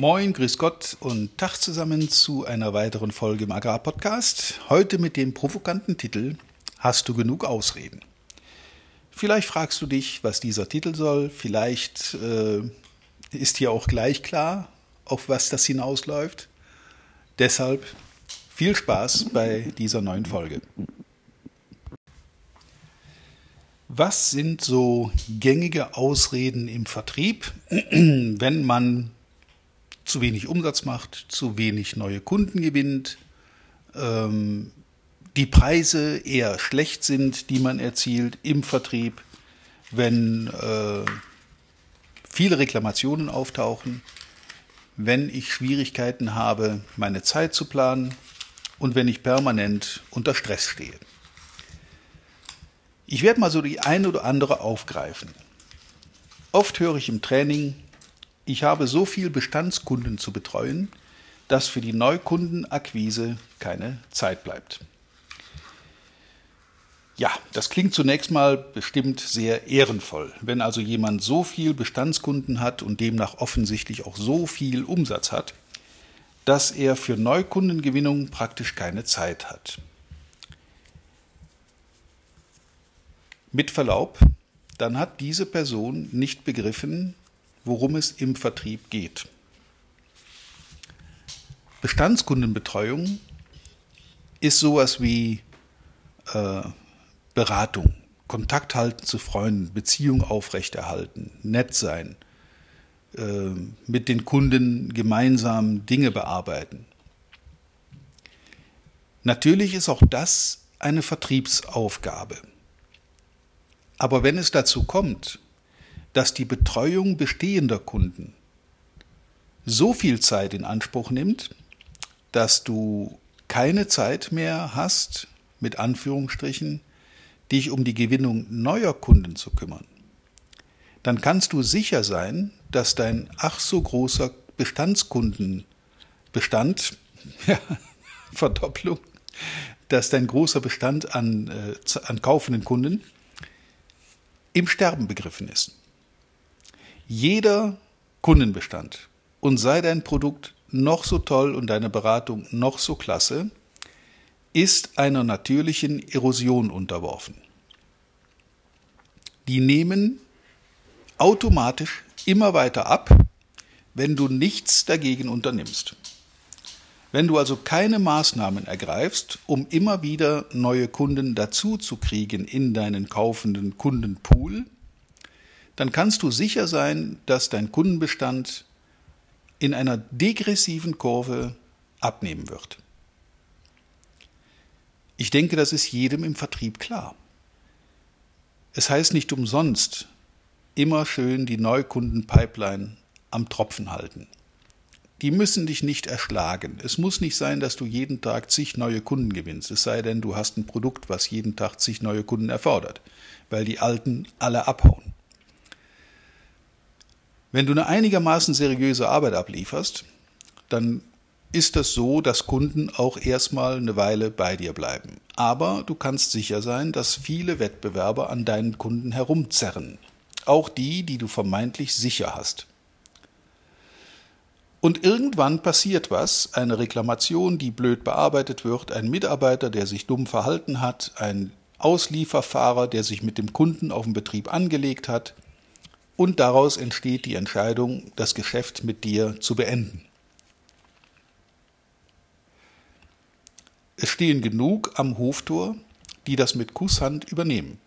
Moin, grüß Gott und Tag zusammen zu einer weiteren Folge im Agrarpodcast. Heute mit dem provokanten Titel Hast du genug Ausreden? Vielleicht fragst du dich, was dieser Titel soll. Vielleicht äh, ist dir auch gleich klar, auf was das hinausläuft. Deshalb viel Spaß bei dieser neuen Folge. Was sind so gängige Ausreden im Vertrieb, wenn man zu wenig Umsatz macht, zu wenig neue Kunden gewinnt, ähm, die Preise eher schlecht sind, die man erzielt im Vertrieb, wenn äh, viele Reklamationen auftauchen, wenn ich Schwierigkeiten habe, meine Zeit zu planen und wenn ich permanent unter Stress stehe. Ich werde mal so die ein oder andere aufgreifen. Oft höre ich im Training, ich habe so viel Bestandskunden zu betreuen, dass für die Neukundenakquise keine Zeit bleibt. Ja, das klingt zunächst mal bestimmt sehr ehrenvoll. Wenn also jemand so viel Bestandskunden hat und demnach offensichtlich auch so viel Umsatz hat, dass er für Neukundengewinnung praktisch keine Zeit hat. Mit Verlaub, dann hat diese Person nicht begriffen, worum es im Vertrieb geht. Bestandskundenbetreuung ist sowas wie äh, Beratung, Kontakt halten zu Freunden, Beziehung aufrechterhalten, nett sein, äh, mit den Kunden gemeinsam Dinge bearbeiten. Natürlich ist auch das eine Vertriebsaufgabe. Aber wenn es dazu kommt, dass die Betreuung bestehender Kunden so viel Zeit in Anspruch nimmt, dass du keine Zeit mehr hast, mit Anführungsstrichen, dich um die Gewinnung neuer Kunden zu kümmern, dann kannst du sicher sein, dass dein ach so großer Bestandskundenbestand, ja, Verdopplung, dass dein großer Bestand an, äh, an kaufenden Kunden im Sterben begriffen ist. Jeder Kundenbestand und sei dein Produkt noch so toll und deine Beratung noch so klasse, ist einer natürlichen Erosion unterworfen. Die nehmen automatisch immer weiter ab, wenn du nichts dagegen unternimmst. Wenn du also keine Maßnahmen ergreifst, um immer wieder neue Kunden dazu zu kriegen in deinen kaufenden Kundenpool, dann kannst du sicher sein, dass dein Kundenbestand in einer degressiven Kurve abnehmen wird. Ich denke, das ist jedem im Vertrieb klar. Es heißt nicht umsonst, immer schön die Neukundenpipeline am Tropfen halten. Die müssen dich nicht erschlagen. Es muss nicht sein, dass du jeden Tag zig neue Kunden gewinnst, es sei denn, du hast ein Produkt, was jeden Tag zig neue Kunden erfordert, weil die alten alle abhauen. Wenn du eine einigermaßen seriöse Arbeit ablieferst, dann ist es so, dass Kunden auch erstmal eine Weile bei dir bleiben. Aber du kannst sicher sein, dass viele Wettbewerber an deinen Kunden herumzerren. Auch die, die du vermeintlich sicher hast. Und irgendwann passiert was, eine Reklamation, die blöd bearbeitet wird, ein Mitarbeiter, der sich dumm verhalten hat, ein Auslieferfahrer, der sich mit dem Kunden auf dem Betrieb angelegt hat, und daraus entsteht die Entscheidung, das Geschäft mit dir zu beenden. Es stehen genug am Hoftor, die das mit Kusshand übernehmen,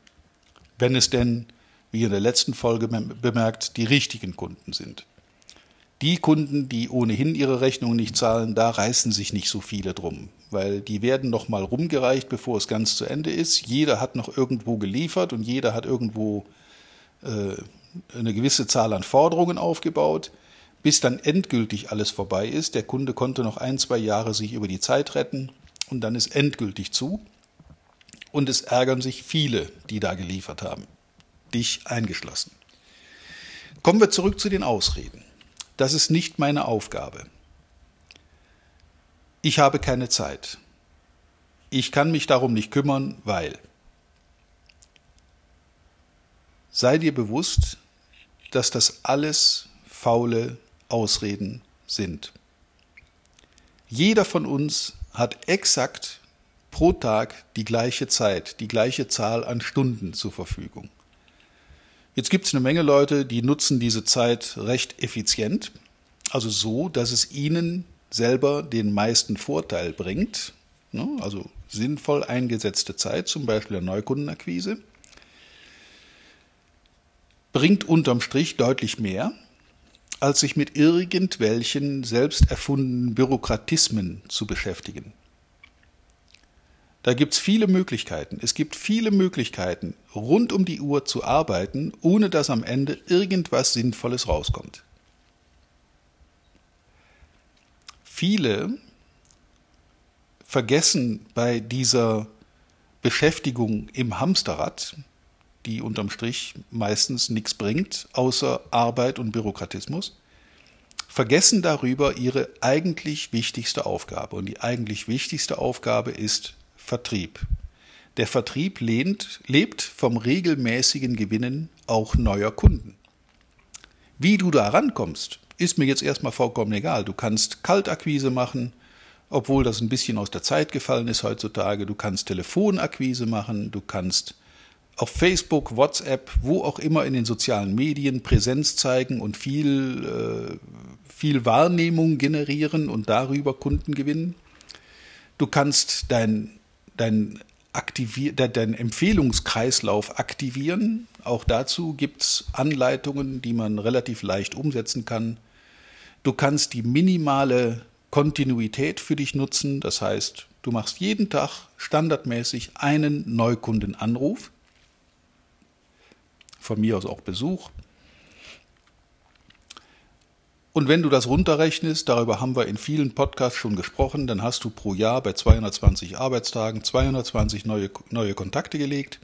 wenn es denn, wie in der letzten Folge bemerkt, die richtigen Kunden sind. Die Kunden, die ohnehin ihre Rechnung nicht zahlen, da reißen sich nicht so viele drum, weil die werden noch mal rumgereicht, bevor es ganz zu Ende ist. Jeder hat noch irgendwo geliefert und jeder hat irgendwo äh, eine gewisse Zahl an Forderungen aufgebaut, bis dann endgültig alles vorbei ist. Der Kunde konnte noch ein, zwei Jahre sich über die Zeit retten und dann ist endgültig zu. Und es ärgern sich viele, die da geliefert haben, dich eingeschlossen. Kommen wir zurück zu den Ausreden. Das ist nicht meine Aufgabe. Ich habe keine Zeit. Ich kann mich darum nicht kümmern, weil. Sei dir bewusst, dass das alles faule Ausreden sind. Jeder von uns hat exakt pro Tag die gleiche Zeit, die gleiche Zahl an Stunden zur Verfügung. Jetzt gibt es eine Menge Leute, die nutzen diese Zeit recht effizient, also so, dass es ihnen selber den meisten Vorteil bringt, ne? also sinnvoll eingesetzte Zeit, zum Beispiel der Neukundenakquise, bringt unterm Strich deutlich mehr, als sich mit irgendwelchen selbst erfundenen Bürokratismen zu beschäftigen. Da gibt es viele Möglichkeiten. Es gibt viele Möglichkeiten, rund um die Uhr zu arbeiten, ohne dass am Ende irgendwas Sinnvolles rauskommt. Viele vergessen bei dieser Beschäftigung im Hamsterrad, die unterm Strich meistens nichts bringt, außer Arbeit und Bürokratismus, vergessen darüber ihre eigentlich wichtigste Aufgabe. Und die eigentlich wichtigste Aufgabe ist Vertrieb. Der Vertrieb lehnt, lebt vom regelmäßigen Gewinnen auch neuer Kunden. Wie du da rankommst, ist mir jetzt erstmal vollkommen egal. Du kannst Kaltakquise machen, obwohl das ein bisschen aus der Zeit gefallen ist heutzutage. Du kannst Telefonakquise machen, du kannst auf Facebook, WhatsApp, wo auch immer in den sozialen Medien Präsenz zeigen und viel, äh, viel Wahrnehmung generieren und darüber Kunden gewinnen. Du kannst dein, dein, Aktivier dein Empfehlungskreislauf aktivieren. Auch dazu gibt es Anleitungen, die man relativ leicht umsetzen kann. Du kannst die minimale Kontinuität für dich nutzen. Das heißt, du machst jeden Tag standardmäßig einen Neukundenanruf von mir aus auch Besuch. Und wenn du das runterrechnest, darüber haben wir in vielen Podcasts schon gesprochen, dann hast du pro Jahr bei 220 Arbeitstagen 220 neue, neue Kontakte gelegt.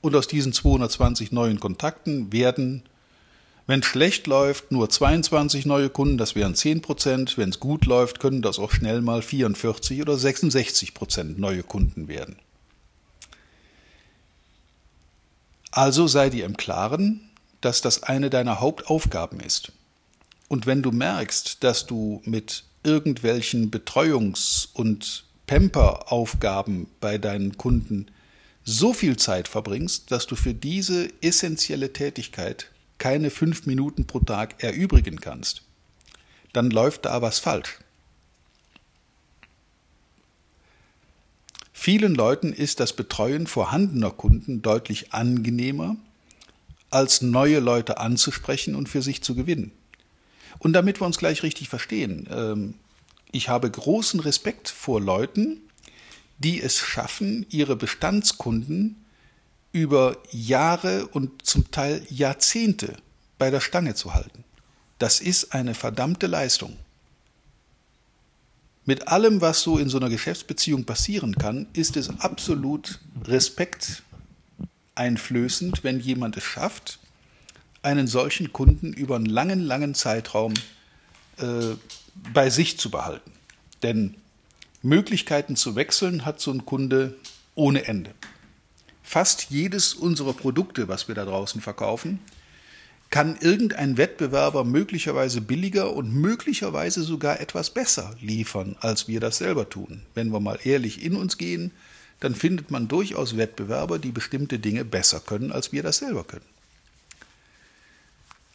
Und aus diesen 220 neuen Kontakten werden, wenn es schlecht läuft, nur 22 neue Kunden, das wären 10 Prozent. Wenn es gut läuft, können das auch schnell mal 44 oder 66 Prozent neue Kunden werden. Also sei dir im Klaren, dass das eine deiner Hauptaufgaben ist. Und wenn du merkst, dass du mit irgendwelchen Betreuungs- und Pamper-Aufgaben bei deinen Kunden so viel Zeit verbringst, dass du für diese essentielle Tätigkeit keine fünf Minuten pro Tag erübrigen kannst, dann läuft da was falsch. Vielen Leuten ist das Betreuen vorhandener Kunden deutlich angenehmer, als neue Leute anzusprechen und für sich zu gewinnen. Und damit wir uns gleich richtig verstehen, ähm, ich habe großen Respekt vor Leuten, die es schaffen, ihre Bestandskunden über Jahre und zum Teil Jahrzehnte bei der Stange zu halten. Das ist eine verdammte Leistung. Mit allem, was so in so einer Geschäftsbeziehung passieren kann, ist es absolut respekteinflößend, wenn jemand es schafft, einen solchen Kunden über einen langen, langen Zeitraum äh, bei sich zu behalten. Denn Möglichkeiten zu wechseln hat so ein Kunde ohne Ende. Fast jedes unserer Produkte, was wir da draußen verkaufen, kann irgendein Wettbewerber möglicherweise billiger und möglicherweise sogar etwas besser liefern, als wir das selber tun. Wenn wir mal ehrlich in uns gehen, dann findet man durchaus Wettbewerber, die bestimmte Dinge besser können, als wir das selber können.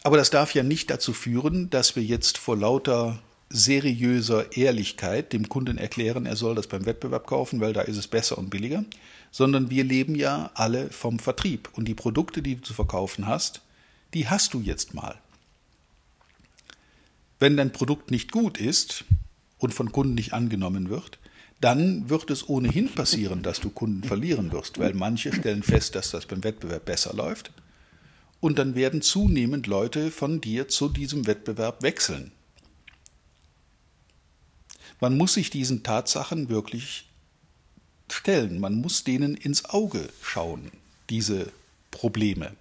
Aber das darf ja nicht dazu führen, dass wir jetzt vor lauter seriöser Ehrlichkeit dem Kunden erklären, er soll das beim Wettbewerb kaufen, weil da ist es besser und billiger, sondern wir leben ja alle vom Vertrieb. Und die Produkte, die du zu verkaufen hast, die hast du jetzt mal. Wenn dein Produkt nicht gut ist und von Kunden nicht angenommen wird, dann wird es ohnehin passieren, dass du Kunden verlieren wirst, weil manche stellen fest, dass das beim Wettbewerb besser läuft und dann werden zunehmend Leute von dir zu diesem Wettbewerb wechseln. Man muss sich diesen Tatsachen wirklich stellen, man muss denen ins Auge schauen, diese Probleme.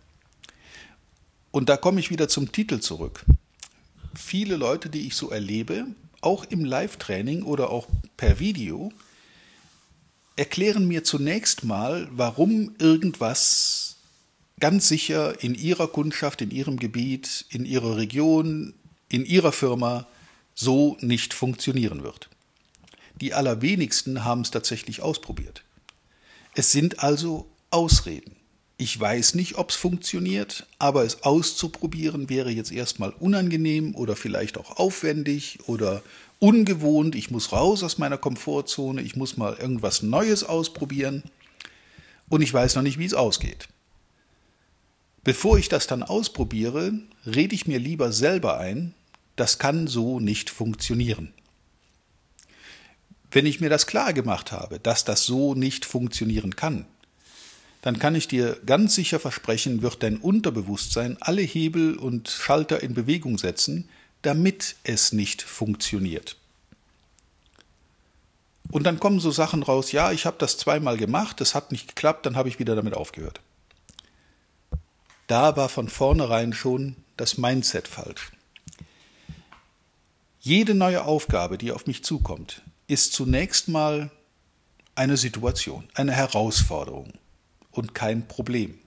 Und da komme ich wieder zum Titel zurück. Viele Leute, die ich so erlebe, auch im Live-Training oder auch per Video, erklären mir zunächst mal, warum irgendwas ganz sicher in ihrer Kundschaft, in ihrem Gebiet, in ihrer Region, in ihrer Firma so nicht funktionieren wird. Die allerwenigsten haben es tatsächlich ausprobiert. Es sind also Ausreden. Ich weiß nicht, ob es funktioniert, aber es auszuprobieren wäre jetzt erstmal unangenehm oder vielleicht auch aufwendig oder ungewohnt. Ich muss raus aus meiner Komfortzone, ich muss mal irgendwas Neues ausprobieren und ich weiß noch nicht, wie es ausgeht. Bevor ich das dann ausprobiere, rede ich mir lieber selber ein, das kann so nicht funktionieren. Wenn ich mir das klar gemacht habe, dass das so nicht funktionieren kann, dann kann ich dir ganz sicher versprechen, wird dein Unterbewusstsein alle Hebel und Schalter in Bewegung setzen, damit es nicht funktioniert. Und dann kommen so Sachen raus, ja, ich habe das zweimal gemacht, es hat nicht geklappt, dann habe ich wieder damit aufgehört. Da war von vornherein schon das Mindset falsch. Jede neue Aufgabe, die auf mich zukommt, ist zunächst mal eine Situation, eine Herausforderung und kein Problem.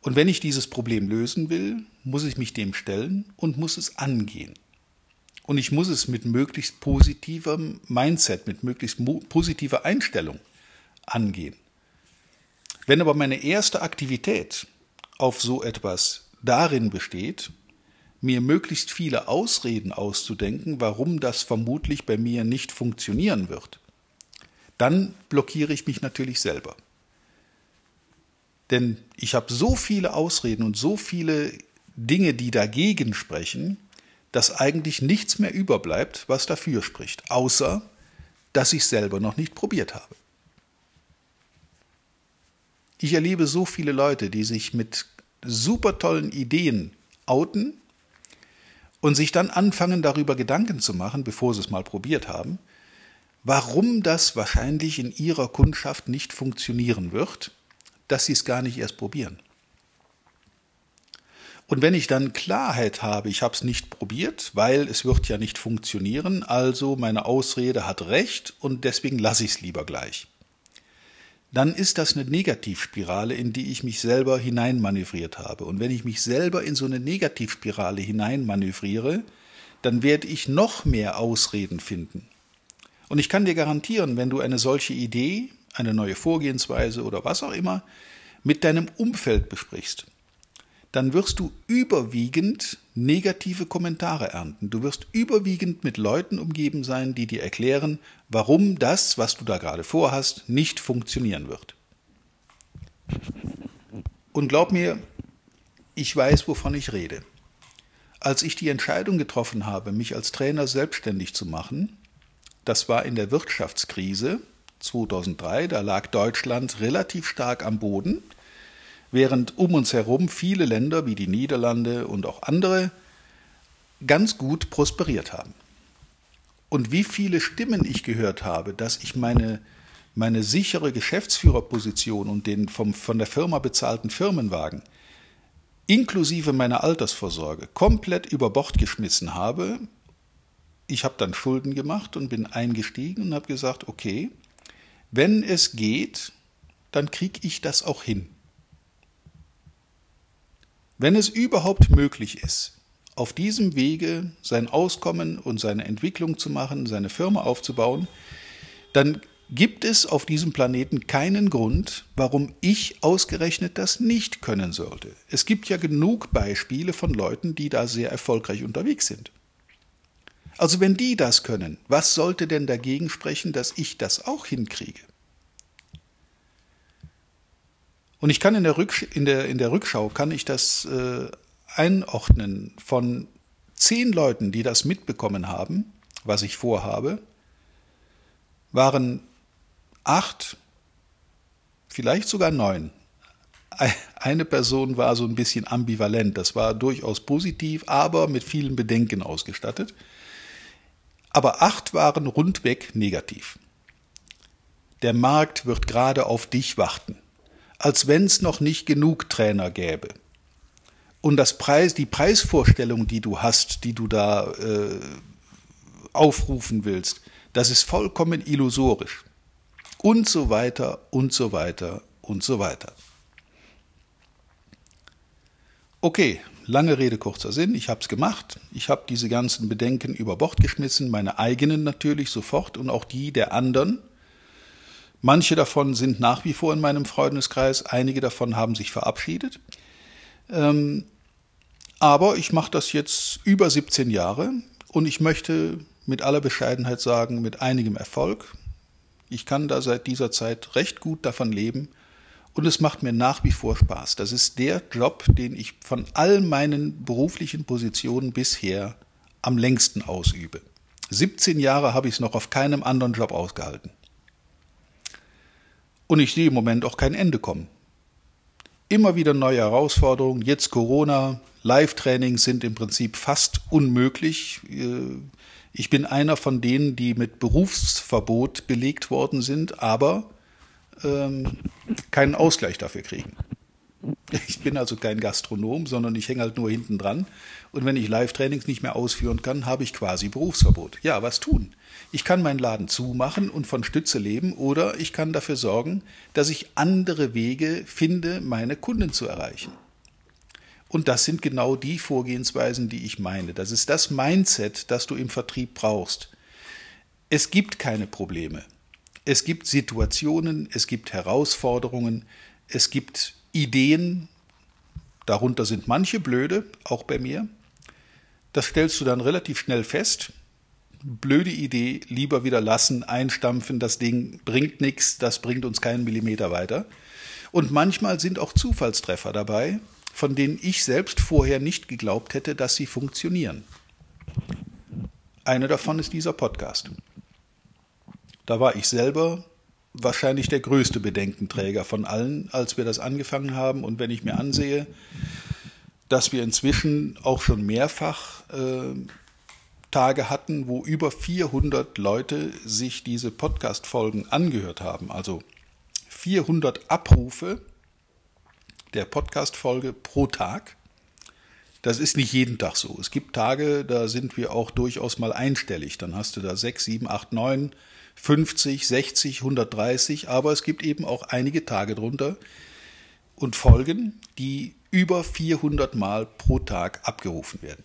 Und wenn ich dieses Problem lösen will, muss ich mich dem stellen und muss es angehen. Und ich muss es mit möglichst positivem Mindset, mit möglichst positiver Einstellung angehen. Wenn aber meine erste Aktivität auf so etwas darin besteht, mir möglichst viele Ausreden auszudenken, warum das vermutlich bei mir nicht funktionieren wird, dann blockiere ich mich natürlich selber. Denn ich habe so viele Ausreden und so viele Dinge, die dagegen sprechen, dass eigentlich nichts mehr überbleibt, was dafür spricht, außer dass ich selber noch nicht probiert habe. Ich erlebe so viele Leute, die sich mit super tollen Ideen outen und sich dann anfangen darüber Gedanken zu machen, bevor sie es mal probiert haben, warum das wahrscheinlich in ihrer Kundschaft nicht funktionieren wird, dass sie es gar nicht erst probieren. Und wenn ich dann Klarheit habe, ich habe es nicht probiert, weil es wird ja nicht funktionieren, also meine Ausrede hat recht und deswegen lasse ich es lieber gleich. Dann ist das eine Negativspirale, in die ich mich selber hineinmanövriert habe. Und wenn ich mich selber in so eine Negativspirale hineinmanövriere, dann werde ich noch mehr Ausreden finden. Und ich kann dir garantieren, wenn du eine solche Idee, eine neue Vorgehensweise oder was auch immer mit deinem Umfeld besprichst, dann wirst du überwiegend negative Kommentare ernten. Du wirst überwiegend mit Leuten umgeben sein, die dir erklären, warum das, was du da gerade vorhast, nicht funktionieren wird. Und glaub mir, ich weiß, wovon ich rede. Als ich die Entscheidung getroffen habe, mich als Trainer selbstständig zu machen, das war in der Wirtschaftskrise 2003, da lag Deutschland relativ stark am Boden, während um uns herum viele Länder wie die Niederlande und auch andere ganz gut prosperiert haben. Und wie viele Stimmen ich gehört habe, dass ich meine, meine sichere Geschäftsführerposition und den vom, von der Firma bezahlten Firmenwagen inklusive meiner Altersvorsorge komplett über Bord geschmissen habe, ich habe dann Schulden gemacht und bin eingestiegen und habe gesagt, okay, wenn es geht, dann kriege ich das auch hin. Wenn es überhaupt möglich ist, auf diesem Wege sein Auskommen und seine Entwicklung zu machen, seine Firma aufzubauen, dann gibt es auf diesem Planeten keinen Grund, warum ich ausgerechnet das nicht können sollte. Es gibt ja genug Beispiele von Leuten, die da sehr erfolgreich unterwegs sind. Also wenn die das können, was sollte denn dagegen sprechen, dass ich das auch hinkriege? Und ich kann in der, Rücksch in der, in der Rückschau, kann ich das äh, einordnen von zehn Leuten, die das mitbekommen haben, was ich vorhabe, waren acht, vielleicht sogar neun. Eine Person war so ein bisschen ambivalent, das war durchaus positiv, aber mit vielen Bedenken ausgestattet aber acht waren rundweg negativ. Der Markt wird gerade auf dich warten, als wenn es noch nicht genug Trainer gäbe. Und das Preis, die Preisvorstellung, die du hast, die du da äh, aufrufen willst, das ist vollkommen illusorisch. Und so weiter und so weiter und so weiter. Okay, lange Rede, kurzer Sinn, ich habe es gemacht. Ich habe diese ganzen Bedenken über Bord geschmissen, meine eigenen natürlich sofort und auch die der anderen. Manche davon sind nach wie vor in meinem Freundeskreis, einige davon haben sich verabschiedet. Ähm, aber ich mache das jetzt über 17 Jahre und ich möchte mit aller Bescheidenheit sagen, mit einigem Erfolg. Ich kann da seit dieser Zeit recht gut davon leben und es macht mir nach wie vor Spaß. Das ist der Job, den ich von all meinen beruflichen Positionen bisher am längsten ausübe. 17 Jahre habe ich es noch auf keinem anderen Job ausgehalten. Und ich sehe im Moment auch kein Ende kommen. Immer wieder neue Herausforderungen. Jetzt Corona, Live-Trainings sind im Prinzip fast unmöglich. Äh, ich bin einer von denen, die mit Berufsverbot belegt worden sind, aber ähm, keinen Ausgleich dafür kriegen. Ich bin also kein Gastronom, sondern ich hänge halt nur hinten dran. Und wenn ich Live-Trainings nicht mehr ausführen kann, habe ich quasi Berufsverbot. Ja, was tun? Ich kann meinen Laden zumachen und von Stütze leben oder ich kann dafür sorgen, dass ich andere Wege finde, meine Kunden zu erreichen. Und das sind genau die Vorgehensweisen, die ich meine. Das ist das Mindset, das du im Vertrieb brauchst. Es gibt keine Probleme. Es gibt Situationen, es gibt Herausforderungen, es gibt Ideen, darunter sind manche blöde, auch bei mir. Das stellst du dann relativ schnell fest. Blöde Idee, lieber wieder lassen, einstampfen, das Ding bringt nichts, das bringt uns keinen Millimeter weiter. Und manchmal sind auch Zufallstreffer dabei, von denen ich selbst vorher nicht geglaubt hätte, dass sie funktionieren. Eine davon ist dieser Podcast. Da war ich selber wahrscheinlich der größte Bedenkenträger von allen, als wir das angefangen haben. Und wenn ich mir ansehe, dass wir inzwischen auch schon mehrfach äh, Tage hatten, wo über 400 Leute sich diese Podcast-Folgen angehört haben, also 400 Abrufe der Podcast-Folge pro Tag. Das ist nicht jeden Tag so. Es gibt Tage, da sind wir auch durchaus mal einstellig. Dann hast du da 6, 7, 8, 9 50, 60, 130, aber es gibt eben auch einige Tage drunter und Folgen, die über 400 Mal pro Tag abgerufen werden.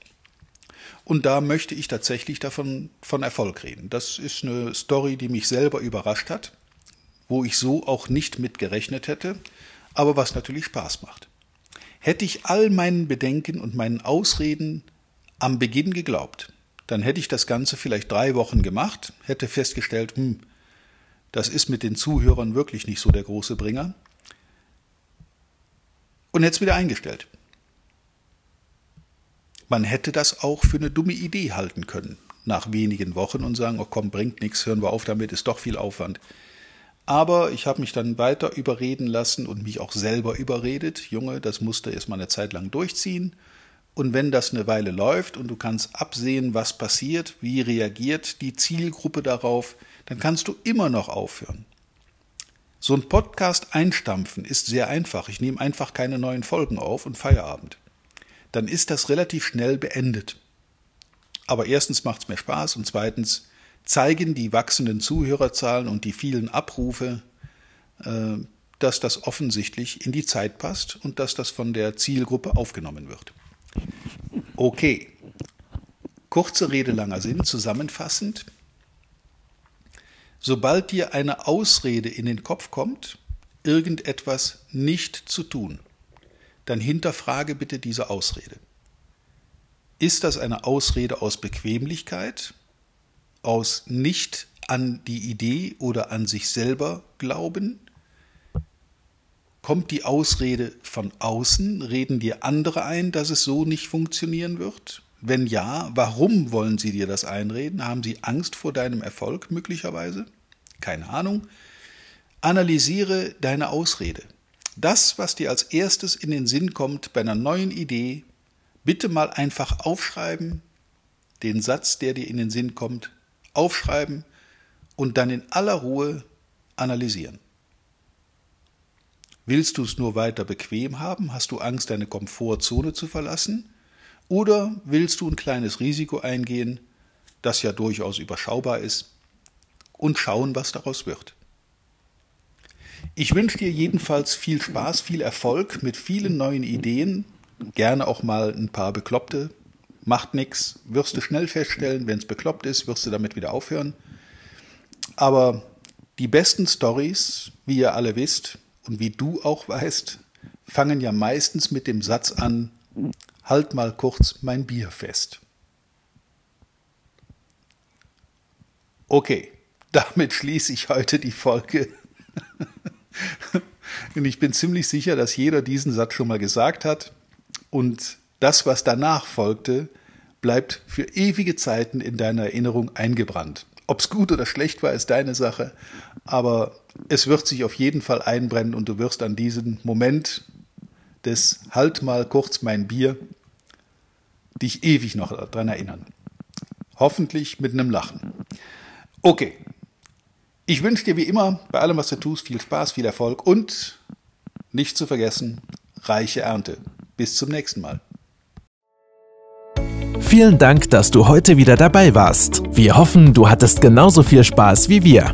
Und da möchte ich tatsächlich davon von Erfolg reden. Das ist eine Story, die mich selber überrascht hat, wo ich so auch nicht mit gerechnet hätte, aber was natürlich Spaß macht. Hätte ich all meinen Bedenken und meinen Ausreden am Beginn geglaubt, dann hätte ich das Ganze vielleicht drei Wochen gemacht, hätte festgestellt, hm, das ist mit den Zuhörern wirklich nicht so der große Bringer und hätte es wieder eingestellt. Man hätte das auch für eine dumme Idee halten können, nach wenigen Wochen und sagen, oh komm, bringt nichts, hören wir auf damit, ist doch viel Aufwand. Aber ich habe mich dann weiter überreden lassen und mich auch selber überredet. Junge, das musste erst mal eine Zeit lang durchziehen. Und wenn das eine Weile läuft und du kannst absehen, was passiert, wie reagiert die Zielgruppe darauf, dann kannst du immer noch aufhören. So ein Podcast einstampfen ist sehr einfach. Ich nehme einfach keine neuen Folgen auf und Feierabend. Dann ist das relativ schnell beendet. Aber erstens macht es mir Spaß und zweitens zeigen die wachsenden Zuhörerzahlen und die vielen Abrufe, äh, dass das offensichtlich in die Zeit passt und dass das von der Zielgruppe aufgenommen wird. Okay. Kurze Rede, langer Sinn, zusammenfassend. Sobald dir eine Ausrede in den Kopf kommt, irgendetwas nicht zu tun, dann hinterfrage bitte diese Ausrede. Ist das eine Ausrede aus Bequemlichkeit, aus nicht an die Idee oder an sich selber glauben, Kommt die Ausrede von außen? Reden dir andere ein, dass es so nicht funktionieren wird? Wenn ja, warum wollen sie dir das einreden? Haben sie Angst vor deinem Erfolg möglicherweise? Keine Ahnung. Analysiere deine Ausrede. Das, was dir als erstes in den Sinn kommt bei einer neuen Idee, bitte mal einfach aufschreiben, den Satz, der dir in den Sinn kommt, aufschreiben und dann in aller Ruhe analysieren. Willst du es nur weiter bequem haben? Hast du Angst, deine Komfortzone zu verlassen? Oder willst du ein kleines Risiko eingehen, das ja durchaus überschaubar ist, und schauen, was daraus wird? Ich wünsche dir jedenfalls viel Spaß, viel Erfolg mit vielen neuen Ideen gerne auch mal ein paar Bekloppte. Macht nichts, wirst du schnell feststellen, wenn es bekloppt ist, wirst du damit wieder aufhören. Aber die besten Stories, wie ihr alle wisst und wie du auch weißt, fangen ja meistens mit dem Satz an, halt mal kurz mein Bier fest. Okay, damit schließe ich heute die Folge. und ich bin ziemlich sicher, dass jeder diesen Satz schon mal gesagt hat. Und das, was danach folgte, bleibt für ewige Zeiten in deiner Erinnerung eingebrannt. Ob es gut oder schlecht war, ist deine Sache, aber es wird sich auf jeden Fall einbrennen und du wirst an diesen Moment des Halt mal kurz mein Bier dich ewig noch daran erinnern. Hoffentlich mit einem Lachen. Okay. Ich wünsche dir wie immer bei allem, was du tust, viel Spaß, viel Erfolg und nicht zu vergessen, reiche Ernte. Bis zum nächsten Mal. Vielen Dank, dass du heute wieder dabei warst. Wir hoffen, du hattest genauso viel Spaß wie wir.